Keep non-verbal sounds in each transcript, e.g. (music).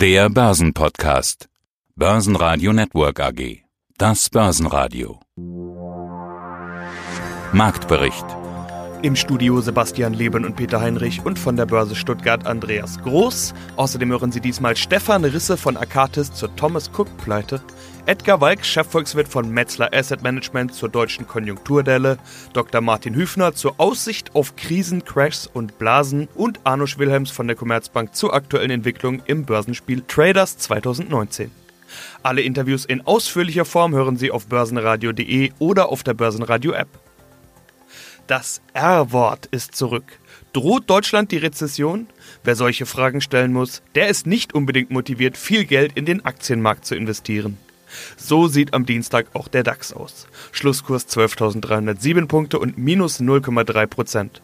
Der Börsenpodcast. Börsenradio Network AG. Das Börsenradio. Marktbericht. Im Studio Sebastian Leben und Peter Heinrich und von der Börse Stuttgart Andreas Groß. Außerdem hören Sie diesmal Stefan Risse von Akatis zur Thomas Cook Pleite, Edgar Walk, Chefvolkswirt von Metzler Asset Management zur deutschen Konjunkturdelle, Dr. Martin Hüfner zur Aussicht auf Krisen, Crashs und Blasen und Arno Wilhelms von der Commerzbank zur aktuellen Entwicklung im Börsenspiel Traders 2019. Alle Interviews in ausführlicher Form hören Sie auf börsenradio.de oder auf der Börsenradio-App. Das R-Wort ist zurück. Droht Deutschland die Rezession? Wer solche Fragen stellen muss, der ist nicht unbedingt motiviert, viel Geld in den Aktienmarkt zu investieren. So sieht am Dienstag auch der DAX aus. Schlusskurs 12.307 Punkte und minus 0,3 Prozent.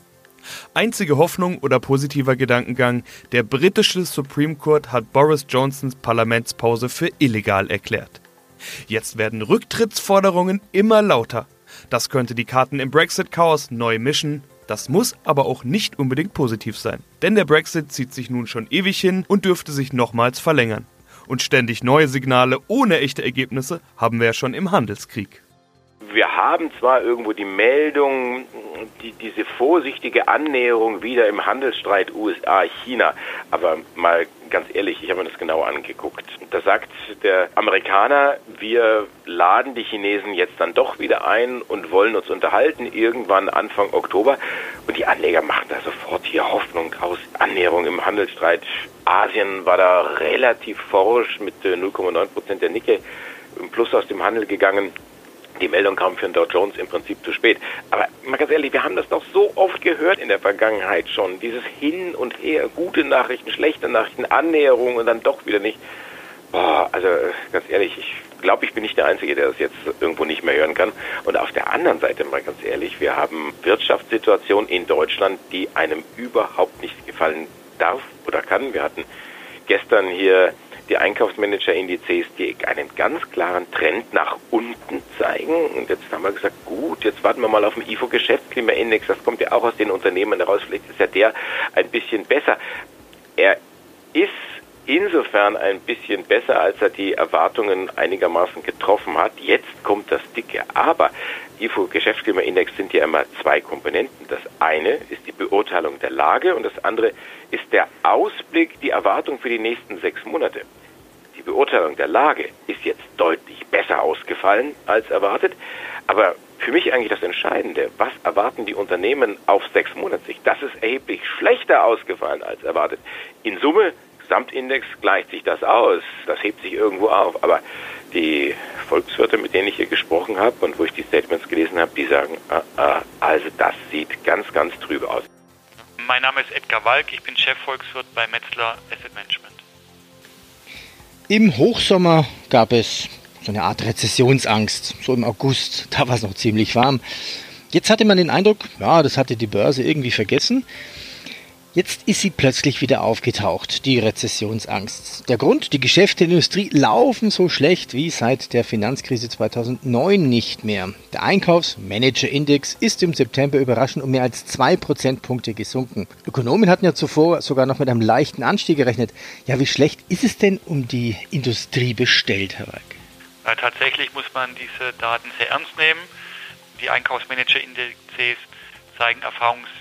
Einzige Hoffnung oder positiver Gedankengang, der britische Supreme Court hat Boris Johnsons Parlamentspause für illegal erklärt. Jetzt werden Rücktrittsforderungen immer lauter. Das könnte die Karten im Brexit-Chaos neu mischen. Das muss aber auch nicht unbedingt positiv sein. Denn der Brexit zieht sich nun schon ewig hin und dürfte sich nochmals verlängern und ständig neue Signale ohne echte Ergebnisse haben wir ja schon im Handelskrieg. Wir haben zwar irgendwo die Meldung, die, diese vorsichtige Annäherung wieder im Handelsstreit USA-China, aber mal ganz ehrlich, ich habe mir das genau angeguckt. Da sagt der Amerikaner, wir laden die Chinesen jetzt dann doch wieder ein und wollen uns unterhalten, irgendwann Anfang Oktober. Und die Anleger machen da sofort hier Hoffnung aus Annäherung im Handelsstreit. Asien war da relativ forsch mit 0,9 äh, Prozent der Nicke im Plus aus dem Handel gegangen. Die Meldung kam für den Dow Jones im Prinzip zu spät. Aber mal ganz ehrlich, wir haben das doch so oft gehört in der Vergangenheit schon. Dieses Hin und Her, gute Nachrichten, schlechte Nachrichten, Annäherung und dann doch wieder nicht. Boah, also ganz ehrlich, ich glaube, ich bin nicht der Einzige, der das jetzt irgendwo nicht mehr hören kann. Und auf der anderen Seite, mal ganz ehrlich, wir haben Wirtschaftssituation in Deutschland, die einem überhaupt nicht gefallen darf oder kann. Wir hatten gestern hier die Einkaufsmanager-Indizes, die einen ganz klaren Trend nach unten zeigen. Und jetzt haben wir gesagt, gut, jetzt warten wir mal auf den IFO-Geschäftsklimaindex. Das kommt ja auch aus den Unternehmen heraus. Vielleicht ist ja der ein bisschen besser. Er ist insofern ein bisschen besser, als er die Erwartungen einigermaßen getroffen hat. Jetzt kommt das dicke Aber. IFO Geschäftsklimaindex sind ja immer zwei Komponenten. Das eine ist die Beurteilung der Lage und das andere ist der Ausblick, die Erwartung für die nächsten sechs Monate. Die Beurteilung der Lage ist jetzt deutlich besser ausgefallen als erwartet. Aber für mich eigentlich das Entscheidende, was erwarten die Unternehmen auf sechs Monate sich? Das ist erheblich schlechter ausgefallen als erwartet. In Summe Gesamtindex gleicht sich das aus. Das hebt sich irgendwo auf. Aber die Volkswirte, mit denen ich hier gesprochen habe und wo ich die Statements gelesen habe, die sagen, äh, äh, also das sieht ganz, ganz trübe aus. Mein Name ist Edgar Walk, ich bin Chefvolkswirt bei Metzler Asset Management. Im Hochsommer gab es so eine Art Rezessionsangst. So im August, (laughs) da war es noch ziemlich warm. Jetzt hatte man den Eindruck, ja, das hatte die Börse irgendwie vergessen. Jetzt ist sie plötzlich wieder aufgetaucht, die Rezessionsangst. Der Grund, die Geschäfte der Industrie laufen so schlecht wie seit der Finanzkrise 2009 nicht mehr. Der Einkaufsmanagerindex ist im September überraschend um mehr als zwei Prozentpunkte gesunken. Ökonomen hatten ja zuvor sogar noch mit einem leichten Anstieg gerechnet. Ja, wie schlecht ist es denn um die Industrie bestellt, Herr Walk? Ja, tatsächlich muss man diese Daten sehr ernst nehmen. Die Einkaufsmanagerindexes zeigen erfahrungsgemäß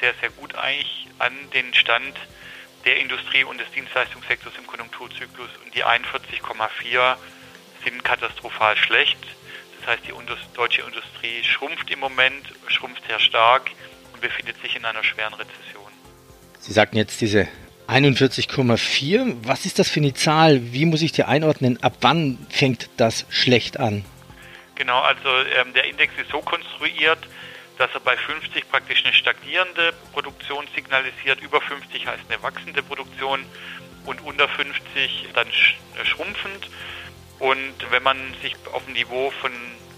sehr, sehr gut eigentlich an den Stand der Industrie und des Dienstleistungssektors im Konjunkturzyklus und die 41,4 sind katastrophal schlecht. Das heißt, die deutsche Industrie schrumpft im Moment, schrumpft sehr stark und befindet sich in einer schweren Rezession. Sie sagten jetzt diese 41,4. Was ist das für eine Zahl? Wie muss ich die einordnen? Ab wann fängt das schlecht an? Genau, also ähm, der Index ist so konstruiert, dass er bei 50 praktisch eine stagnierende Produktion signalisiert, über 50 heißt eine wachsende Produktion und unter 50 dann äh, schrumpfend. Und wenn man sich auf dem Niveau von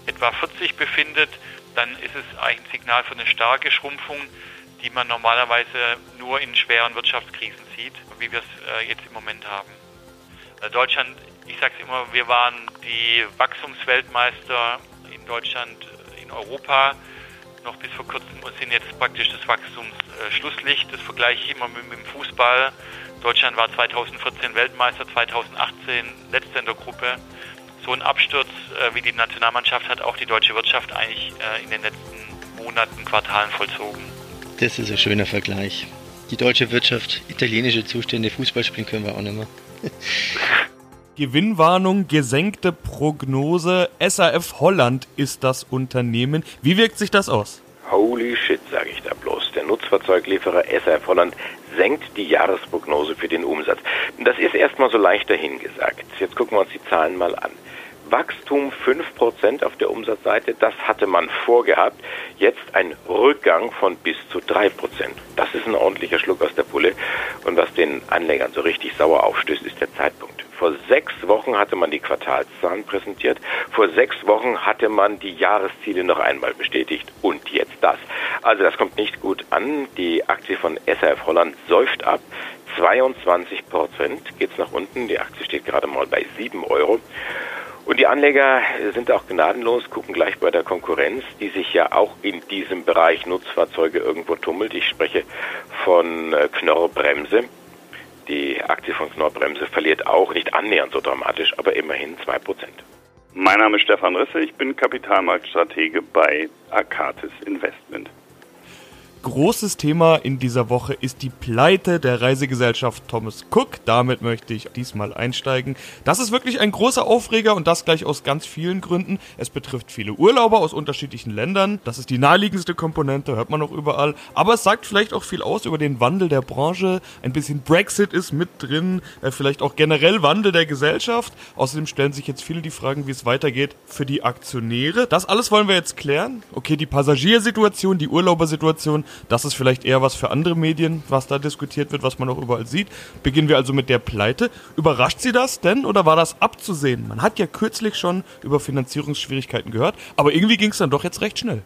etwa 40 befindet, dann ist es ein Signal für eine starke Schrumpfung, die man normalerweise nur in schweren Wirtschaftskrisen sieht, wie wir es äh, jetzt im Moment haben. Äh, Deutschland, ich sage es immer, wir waren die Wachstumsweltmeister in Deutschland, in Europa noch bis vor kurzem und sind jetzt praktisch das Wachstumsschlusslicht. Das vergleiche ich immer mit, mit dem Fußball. Deutschland war 2014 Weltmeister, 2018 letzter in der Gruppe. So ein Absturz äh, wie die Nationalmannschaft hat auch die deutsche Wirtschaft eigentlich äh, in den letzten Monaten, Quartalen vollzogen. Das ist ein schöner Vergleich. Die deutsche Wirtschaft, italienische Zustände, Fußball spielen können wir auch nicht mehr. (laughs) Gewinnwarnung, gesenkte Prognose. SAF Holland ist das Unternehmen. Wie wirkt sich das aus? Holy shit, sage ich da bloß. Der Nutzfahrzeuglieferer SAF Holland senkt die Jahresprognose für den Umsatz. Das ist erstmal so leicht dahingesagt. Jetzt gucken wir uns die Zahlen mal an. Wachstum 5% auf der Umsatzseite, das hatte man vorgehabt. Jetzt ein Rückgang von bis zu 3%. Das ist ein ordentlicher Schluck aus der Pulle. Und was den Anlegern so richtig sauer aufstößt, ist der Zeitpunkt. Vor sechs Wochen hatte man die Quartalszahlen präsentiert. Vor sechs Wochen hatte man die Jahresziele noch einmal bestätigt. Und jetzt das. Also das kommt nicht gut an. Die Aktie von SRF Holland säuft ab. 22 Prozent geht's nach unten. Die Aktie steht gerade mal bei 7 Euro. Und die Anleger sind auch gnadenlos, gucken gleich bei der Konkurrenz, die sich ja auch in diesem Bereich Nutzfahrzeuge irgendwo tummelt. Ich spreche von äh, Knorr Bremse. Die Aktie von Knorr Bremse verliert auch nicht annähernd so dramatisch, aber immerhin 2%. Mein Name ist Stefan Risse, ich bin Kapitalmarktstratege bei Akatis Investment. Großes Thema in dieser Woche ist die Pleite der Reisegesellschaft Thomas Cook. Damit möchte ich diesmal einsteigen. Das ist wirklich ein großer Aufreger und das gleich aus ganz vielen Gründen. Es betrifft viele Urlauber aus unterschiedlichen Ländern. Das ist die naheliegendste Komponente, hört man auch überall. Aber es sagt vielleicht auch viel aus über den Wandel der Branche. Ein bisschen Brexit ist mit drin, äh, vielleicht auch generell Wandel der Gesellschaft. Außerdem stellen sich jetzt viele die Fragen, wie es weitergeht für die Aktionäre. Das alles wollen wir jetzt klären. Okay, die Passagiersituation, die Urlaubersituation, das ist vielleicht eher was für andere Medien, was da diskutiert wird, was man auch überall sieht. Beginnen wir also mit der Pleite. Überrascht Sie das denn oder war das abzusehen? Man hat ja kürzlich schon über Finanzierungsschwierigkeiten gehört, aber irgendwie ging es dann doch jetzt recht schnell.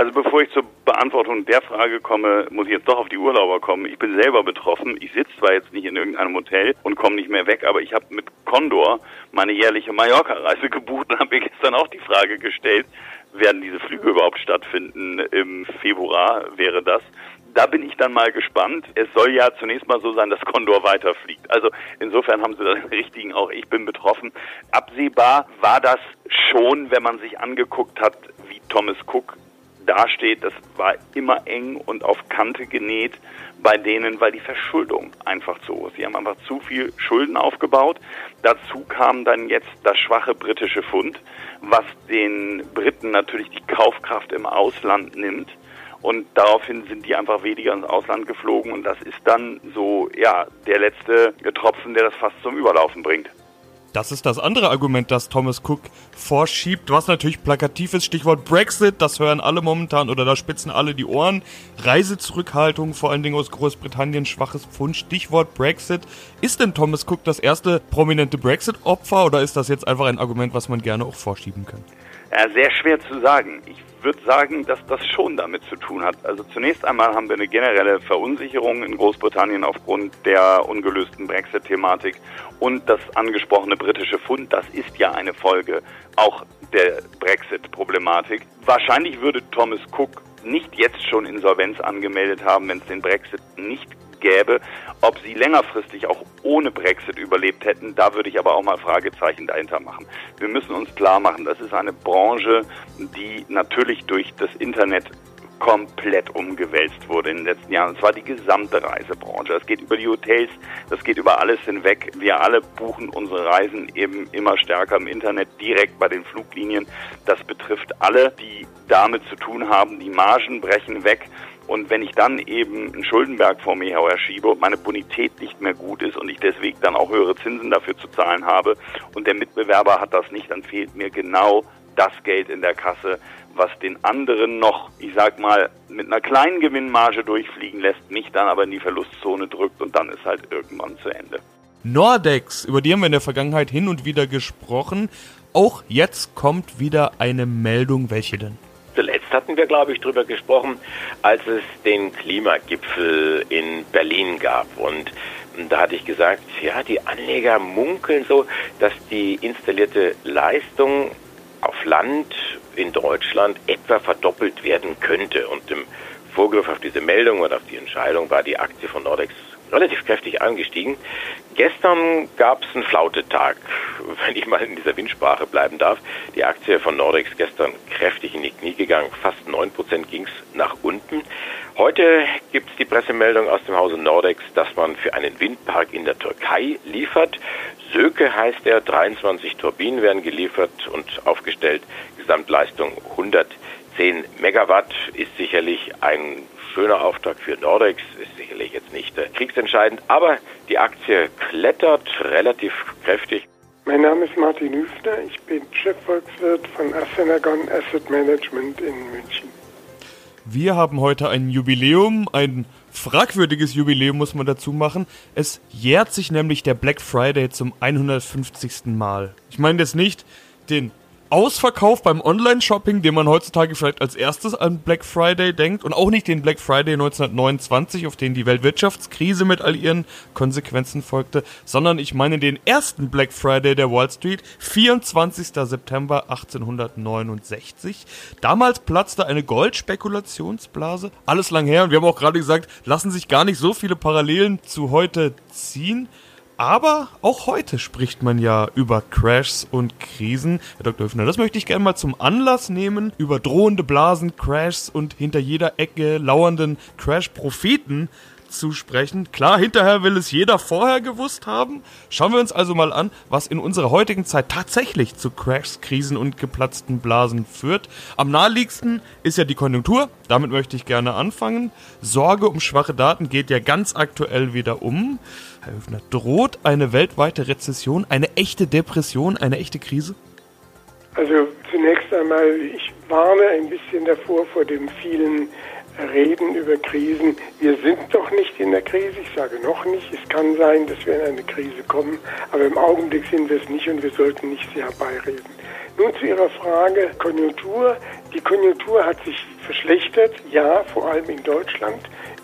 Also bevor ich zur Beantwortung der Frage komme, muss ich jetzt doch auf die Urlauber kommen. Ich bin selber betroffen. Ich sitze zwar jetzt nicht in irgendeinem Hotel und komme nicht mehr weg, aber ich habe mit Condor meine jährliche Mallorca-Reise gebucht und habe mir gestern auch die Frage gestellt, werden diese Flüge überhaupt stattfinden? Im Februar wäre das. Da bin ich dann mal gespannt. Es soll ja zunächst mal so sein, dass Condor weiterfliegt. Also insofern haben sie den (laughs) richtigen auch. Ich bin betroffen. Absehbar war das schon, wenn man sich angeguckt hat, wie Thomas Cook dasteht. Das war immer eng und auf Kante genäht bei denen, weil die Verschuldung einfach zu hoch ist. Sie haben einfach zu viel Schulden aufgebaut. Dazu kam dann jetzt das schwache britische Pfund, was den Briten natürlich die Kaufkraft im Ausland nimmt. Und daraufhin sind die einfach weniger ins Ausland geflogen und das ist dann so, ja, der letzte Tropfen, der das fast zum Überlaufen bringt. Das ist das andere Argument, das Thomas Cook vorschiebt, was natürlich plakativ ist. Stichwort Brexit, das hören alle momentan oder da spitzen alle die Ohren. Reisezurückhaltung, vor allen Dingen aus Großbritannien, schwaches Pfund. Stichwort Brexit. Ist denn Thomas Cook das erste prominente Brexit-Opfer oder ist das jetzt einfach ein Argument, was man gerne auch vorschieben kann? Ja, sehr schwer zu sagen. Ich würde sagen, dass das schon damit zu tun hat. Also zunächst einmal haben wir eine generelle Verunsicherung in Großbritannien aufgrund der ungelösten Brexit-Thematik und das angesprochene britische Pfund, das ist ja eine Folge auch der Brexit-Problematik. Wahrscheinlich würde Thomas Cook nicht jetzt schon Insolvenz angemeldet haben, wenn es den Brexit nicht gäbe. Ob sie längerfristig auch ohne Brexit überlebt hätten, da würde ich aber auch mal Fragezeichen dahinter machen. Wir müssen uns klar machen, das ist eine Branche, die natürlich durch das Internet komplett umgewälzt wurde in den letzten Jahren. Und zwar die gesamte Reisebranche. Das geht über die Hotels, das geht über alles hinweg. Wir alle buchen unsere Reisen eben immer stärker im Internet, direkt bei den Fluglinien. Das betrifft alle, die damit zu tun haben. Die Margen brechen weg. Und wenn ich dann eben einen Schuldenberg vor mir her schiebe und meine Bonität nicht mehr gut ist und ich deswegen dann auch höhere Zinsen dafür zu zahlen habe und der Mitbewerber hat das nicht, dann fehlt mir genau das Geld in der Kasse, was den anderen noch, ich sag mal, mit einer kleinen Gewinnmarge durchfliegen lässt, mich dann aber in die Verlustzone drückt und dann ist halt irgendwann zu Ende. Nordex, über die haben wir in der Vergangenheit hin und wieder gesprochen. Auch jetzt kommt wieder eine Meldung. Welche denn? Hatten wir, glaube ich, darüber gesprochen, als es den Klimagipfel in Berlin gab. Und da hatte ich gesagt, ja, die Anleger munkeln so, dass die installierte Leistung auf Land in Deutschland etwa verdoppelt werden könnte. Und im Vorgriff auf diese Meldung und auf die Entscheidung war die Aktie von Nordex relativ kräftig angestiegen. Gestern gab es einen Flautetag, (laughs) wenn ich mal in dieser Windsprache bleiben darf. Die Aktie von Nordex gestern kräftig in die Knie gegangen, fast 9% ging es nach unten. Heute gibt es die Pressemeldung aus dem Hause Nordex, dass man für einen Windpark in der Türkei liefert. Söke heißt er, 23 Turbinen werden geliefert und aufgestellt, Gesamtleistung 110 Megawatt ist sicherlich ein schöner Auftrag für Nordex, ist sicherlich jetzt nicht äh, kriegsentscheidend, aber die Aktie klettert relativ kräftig. Mein Name ist Martin Hüfner, ich bin Chefvolkswirt von Assenagon Asset Management in München. Wir haben heute ein Jubiläum, ein fragwürdiges Jubiläum muss man dazu machen. Es jährt sich nämlich der Black Friday zum 150. Mal. Ich meine jetzt nicht den Ausverkauf beim Online-Shopping, den man heutzutage vielleicht als erstes an Black Friday denkt und auch nicht den Black Friday 1929, auf den die Weltwirtschaftskrise mit all ihren Konsequenzen folgte, sondern ich meine den ersten Black Friday der Wall Street, 24. September 1869. Damals platzte eine Goldspekulationsblase, alles lang her und wir haben auch gerade gesagt, lassen sich gar nicht so viele Parallelen zu heute ziehen. Aber auch heute spricht man ja über Crashs und Krisen. Herr Dr. Höfner, das möchte ich gerne mal zum Anlass nehmen, über drohende Blasen, Crashs und hinter jeder Ecke lauernden Crash-Propheten zu sprechen. Klar, hinterher will es jeder vorher gewusst haben. Schauen wir uns also mal an, was in unserer heutigen Zeit tatsächlich zu Crashs, Krisen und geplatzten Blasen führt. Am naheliegendsten ist ja die Konjunktur. Damit möchte ich gerne anfangen. Sorge um schwache Daten geht ja ganz aktuell wieder um. Herr Höfner, droht eine weltweite Rezession, eine echte Depression, eine echte Krise? Also zunächst einmal, ich warne ein bisschen davor vor dem vielen reden über Krisen. Wir sind doch nicht in der Krise. Ich sage noch nicht. Es kann sein, dass wir in eine Krise kommen. Aber im Augenblick sind wir es nicht und wir sollten nicht sie herbeireden. Nun zu Ihrer Frage Konjunktur. Die Konjunktur hat sich verschlechtert, ja, vor allem in Deutschland.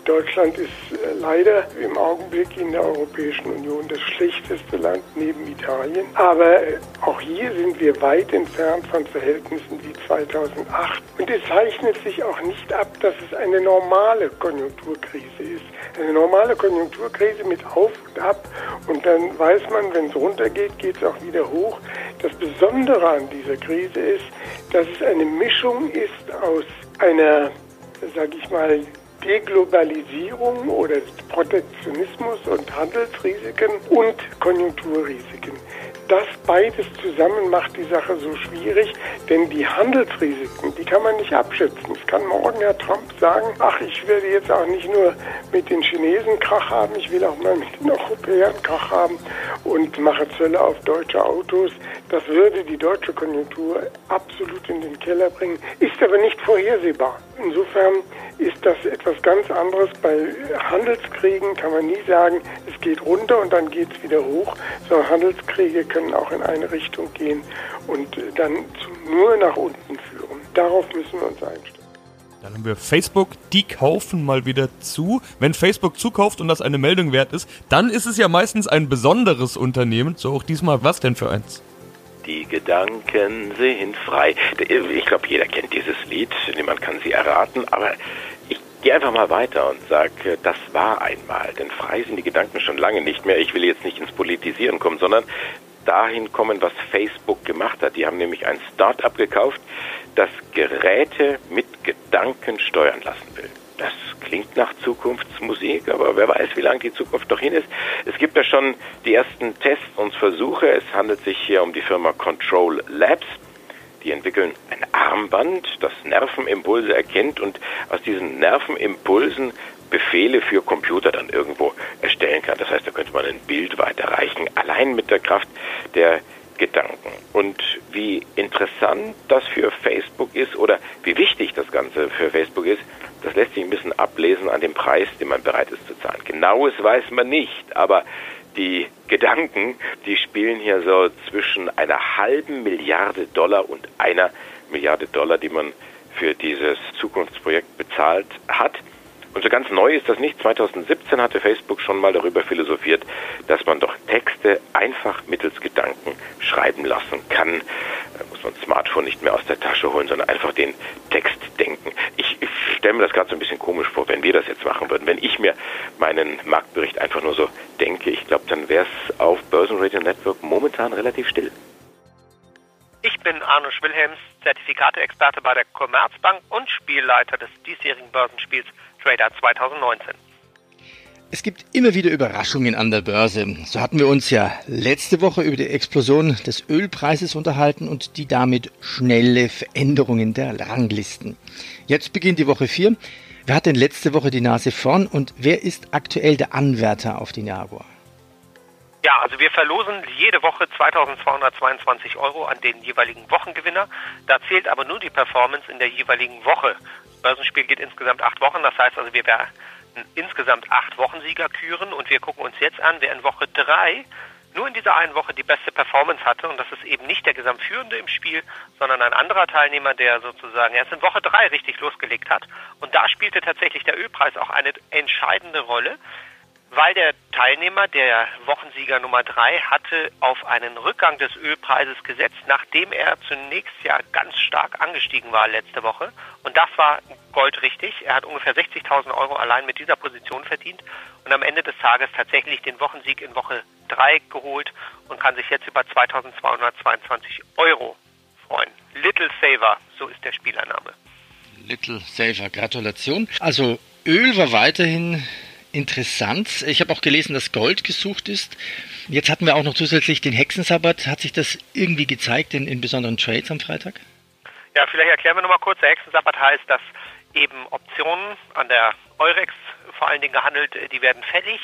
Deutschland ist äh, leider im Augenblick in der Europäischen Union das schlechteste Land neben Italien. Aber äh, auch hier sind wir weit entfernt von Verhältnissen wie 2008. Und es zeichnet sich auch nicht ab, dass es eine normale Konjunkturkrise ist. Eine normale Konjunkturkrise mit Auf und Ab. Und dann weiß man, wenn es runtergeht, geht es auch wieder hoch. Das Besondere an dieser Krise ist, dass es eine Mischung ist aus einer, sage ich mal, Deglobalisierung oder Protektionismus und Handelsrisiken und Konjunkturrisiken. Das beides zusammen macht die Sache so schwierig, denn die Handelsrisiken, die kann man nicht abschätzen. Es kann morgen Herr Trump sagen, ach, ich werde jetzt auch nicht nur mit den Chinesen Krach haben, ich will auch mal mit den Europäern Krach haben und mache Zölle auf deutsche Autos. Das würde die deutsche Konjunktur absolut in den Keller bringen, ist aber nicht vorhersehbar. Insofern ist das etwas ganz anderes. Bei Handelskriegen kann man nie sagen, es geht runter und dann geht es wieder hoch, sondern Handelskriege können auch in eine Richtung gehen und dann nur nach unten führen. Darauf müssen wir uns einstellen. Dann haben wir Facebook, die kaufen mal wieder zu. Wenn Facebook zukauft und das eine Meldung wert ist, dann ist es ja meistens ein besonderes Unternehmen. So auch diesmal, was denn für eins? Die Gedanken sind frei. Ich glaube, jeder kennt dieses Lied, niemand kann sie erraten, aber ich gehe einfach mal weiter und sage, das war einmal. Denn frei sind die Gedanken schon lange nicht mehr. Ich will jetzt nicht ins Politisieren kommen, sondern dahin kommen, was Facebook gemacht hat. Die haben nämlich ein Start-up gekauft, das Geräte mit Gedanken steuern lassen will. Das klingt nach Zukunftsmusik, aber wer weiß, wie lange die Zukunft noch hin ist. Es gibt ja schon die ersten Tests und Versuche. Es handelt sich hier um die Firma Control Labs. Die entwickeln ein Armband, das Nervenimpulse erkennt und aus diesen Nervenimpulsen Befehle für Computer dann irgendwo erstellen kann. Das heißt, da könnte man ein Bild weiterreichen, allein mit der Kraft der Gedanken. Und wie interessant das für Facebook ist oder wie wichtig das Ganze für Facebook ist, das lässt sich ein bisschen ablesen an dem Preis, den man bereit ist zu zahlen. Genaues weiß man nicht, aber die Gedanken, die spielen hier so zwischen einer halben Milliarde Dollar und einer Milliarde Dollar, die man für dieses Zukunftsprojekt bezahlt hat. Und so ganz neu ist das nicht. 2017 hatte Facebook schon mal darüber philosophiert, dass man doch Texte einfach mittels Gedanken schreiben lassen kann. Da muss so ein Smartphone nicht mehr aus der Tasche holen, sondern einfach den Text denken. Ich, ich stelle mir das gerade so ein bisschen komisch vor, wenn wir das jetzt machen würden. Wenn ich mir meinen Marktbericht einfach nur so denke, ich glaube, dann wäre es auf Börsenradio Network momentan relativ still. Ich bin Arno Schwilhelms, Zertifikateexperte bei der Commerzbank und Spielleiter des diesjährigen Börsenspiels Trader 2019. Es gibt immer wieder Überraschungen an der Börse. So hatten wir uns ja letzte Woche über die Explosion des Ölpreises unterhalten und die damit schnelle Veränderungen der Ranglisten. Jetzt beginnt die Woche 4. Wer hat denn letzte Woche die Nase vorn und wer ist aktuell der Anwärter auf den Jaguar? Ja, also wir verlosen jede Woche 2222 Euro an den jeweiligen Wochengewinner. Da zählt aber nur die Performance in der jeweiligen Woche. Das Börsenspiel geht insgesamt acht Wochen, das heißt also wir werden insgesamt acht Wochensieger küren und wir gucken uns jetzt an, wer in Woche drei nur in dieser einen Woche die beste Performance hatte und das ist eben nicht der Gesamtführende im Spiel, sondern ein anderer Teilnehmer, der sozusagen erst in Woche drei richtig losgelegt hat und da spielte tatsächlich der Ölpreis auch eine entscheidende Rolle weil der Teilnehmer, der Wochensieger Nummer drei, hatte auf einen Rückgang des Ölpreises gesetzt, nachdem er zunächst ja ganz stark angestiegen war letzte Woche. Und das war Gold richtig. Er hat ungefähr 60.000 Euro allein mit dieser Position verdient und am Ende des Tages tatsächlich den Wochensieg in Woche drei geholt und kann sich jetzt über 2.222 Euro freuen. Little Saver, so ist der Spielername. Little Saver, Gratulation. Also Öl war weiterhin interessant. Ich habe auch gelesen, dass Gold gesucht ist. Jetzt hatten wir auch noch zusätzlich den Hexensabbat. Hat sich das irgendwie gezeigt in, in besonderen Trades am Freitag? Ja, vielleicht erklären wir nochmal kurz. Der Hexensabbat heißt, dass eben Optionen an der Eurex vor allen Dingen gehandelt, äh, die werden fällig.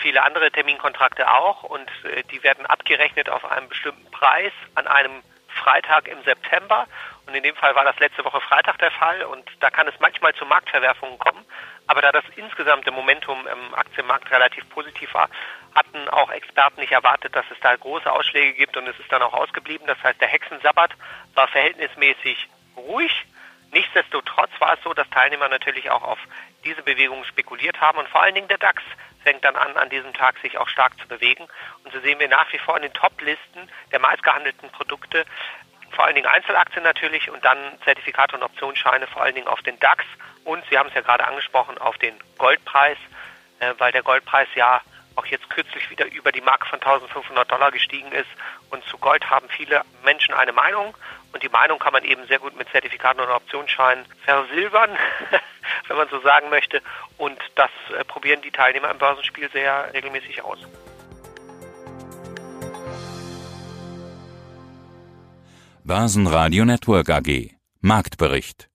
Viele andere Terminkontrakte auch und äh, die werden abgerechnet auf einen bestimmten Preis an einem Freitag im September. Und in dem Fall war das letzte Woche Freitag der Fall und da kann es manchmal zu Marktverwerfungen kommen. Aber da das insgesamte Momentum im Aktienmarkt relativ positiv war, hatten auch Experten nicht erwartet, dass es da große Ausschläge gibt und es ist dann auch ausgeblieben. Das heißt, der Hexensabbat war verhältnismäßig ruhig. Nichtsdestotrotz war es so, dass Teilnehmer natürlich auch auf diese Bewegung spekuliert haben und vor allen Dingen der DAX fängt dann an, an diesem Tag sich auch stark zu bewegen. Und so sehen wir nach wie vor in den Top-Listen der meistgehandelten Produkte vor allen Dingen Einzelaktien natürlich und dann Zertifikate und Optionsscheine vor allen Dingen auf den DAX und Sie haben es ja gerade angesprochen auf den Goldpreis, äh, weil der Goldpreis ja auch jetzt kürzlich wieder über die Marke von 1500 Dollar gestiegen ist. Und zu Gold haben viele Menschen eine Meinung. Und die Meinung kann man eben sehr gut mit Zertifikaten und Optionsscheinen versilbern, (laughs) wenn man so sagen möchte. Und das äh, probieren die Teilnehmer im Börsenspiel sehr regelmäßig aus. Börsenradio Network AG Marktbericht